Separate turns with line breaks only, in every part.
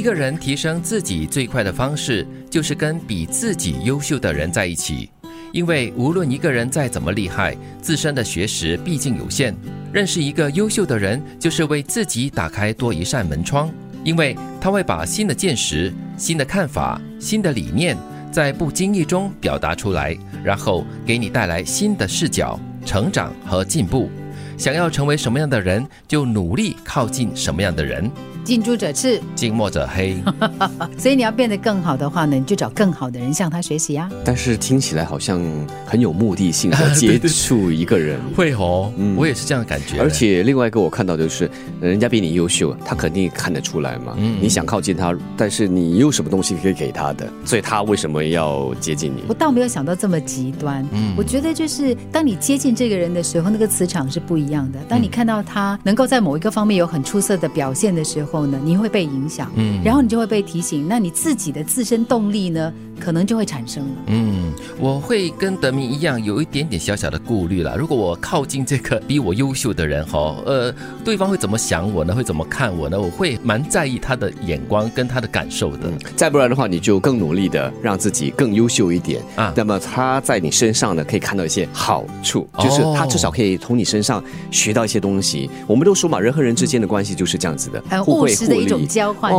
一个人提升自己最快的方式，就是跟比自己优秀的人在一起。因为无论一个人再怎么厉害，自身的学识毕竟有限。认识一个优秀的人，就是为自己打开多一扇门窗，因为他会把新的见识、新的看法、新的理念，在不经意中表达出来，然后给你带来新的视角、成长和进步。想要成为什么样的人，就努力靠近什么样的人。
近朱者赤，
近墨者黑。
所以你要变得更好的话呢，你就找更好的人向他学习啊。
但是听起来好像很有目的性的接触一个人，
会哦，嗯，我也是这样的感觉。
而且另外一个我看到就是，人家比你优秀，他肯定看得出来嘛。嗯，你想靠近他，但是你有什么东西可以给他的？所以他为什么要接近你？
我倒没有想到这么极端。嗯，我觉得就是当你接近这个人的时候，那个磁场是不一样的。当你看到他能够在某一个方面有很出色的表现的时候。后呢，你会被影响，嗯，然后你就会被提醒，那你自己的自身动力呢，可能就会产生了。
嗯，我会跟德明一样，有一点点小小的顾虑了。如果我靠近这个比我优秀的人哈，呃，对方会怎么想我呢？会怎么看我呢？我会蛮在意他的眼光跟他的感受的。
再不然的话，你就更努力的让自己更优秀一点啊。那么他在你身上呢，可以看到一些好处，就是他至少可以从你身上学到一些东西。我们都说嘛，人和人之间的关系就是这样子的。
很务实的一种交换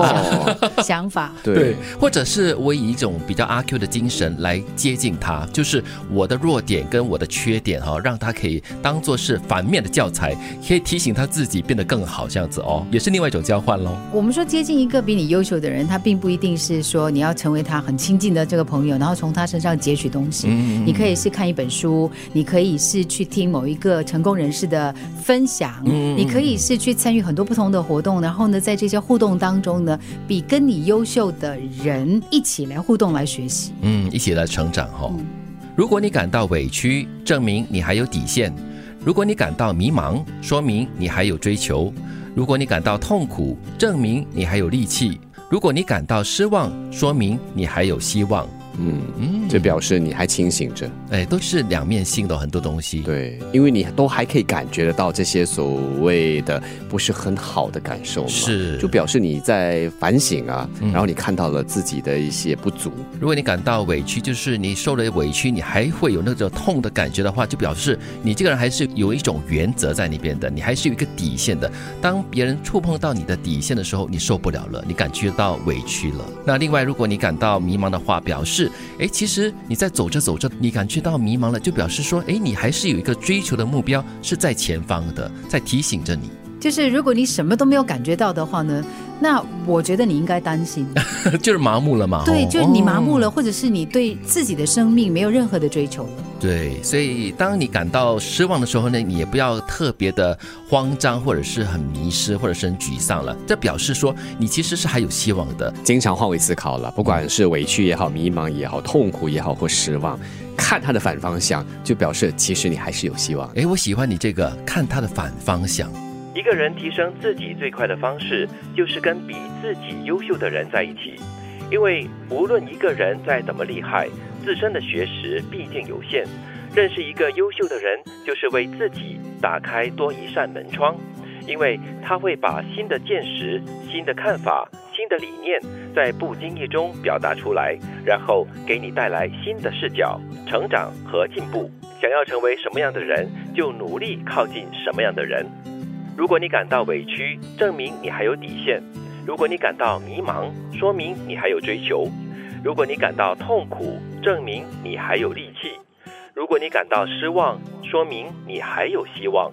想法，
对，
或者是我以一种比较阿 Q 的精神来接近他，就是我的弱点跟我的缺点哈，让他可以当做是反面的教材，可以提醒他自己变得更好，这样子哦，也是另外一种交换喽。
我们说接近一个比你优秀的人，他并不一定是说你要成为他很亲近的这个朋友，然后从他身上截取东西。嗯，你可以是看一本书，你可以是去听某一个成功人士的分享，嗯，你可以是去参与很多不同的活动，然后呢，在在这些互动当中呢，比跟你优秀的人一起来互动来学习，
嗯，一起来成长哈。如果你感到委屈，证明你还有底线；如果你感到迷茫，说明你还有追求；如果你感到痛苦，证明你还有力气；如果你感到失望，说明你还有希望。
嗯嗯，这表示你还清醒着，
哎，都是两面性的很多东西。
对，因为你都还可以感觉得到这些所谓的不是很好的感受，
是，
就表示你在反省啊，然后你看到了自己的一些不足。
如果你感到委屈，就是你受了委屈，你还会有那种痛的感觉的话，就表示你这个人还是有一种原则在那边的，你还是有一个底线的。当别人触碰到你的底线的时候，你受不了了，你感觉到委屈了。那另外，如果你感到迷茫的话，表示。哎，其实你在走着走着，你感觉到迷茫了，就表示说，哎，你还是有一个追求的目标是在前方的，在提醒着你。
就是如果你什么都没有感觉到的话呢？那我觉得你应该担心，
就是麻木了嘛。
对，就是你麻木了，或者是你对自己的生命没有任何的追求了。
对，所以当你感到失望的时候呢，你也不要特别的慌张，或者是很迷失，或者是很沮丧了。这表示说你其实是还有希望的。
经常换位思考了，不管是委屈也好、迷茫也好、痛苦也好或失望，看它的反方向，就表示其实你还是有希望。
哎，我喜欢你这个看它的反方向。一个人提升自己最快的方式，就是跟比自己优秀的人在一起。因为无论一个人再怎么厉害，自身的学识毕竟有限。认识一个优秀的人，就是为自己打开多一扇门窗。因为他会把新的见识、新的看法、新的理念，在不经意中表达出来，然后给你带来新的视角、成长和进步。想要成为什么样的人，就努力靠近什么样的人。如果你感到委屈，证明你还有底线；如果你感到迷茫，说明你还有追求；如果你感到痛苦，证明你还有力气；如果你感到失望，说明你还有希望。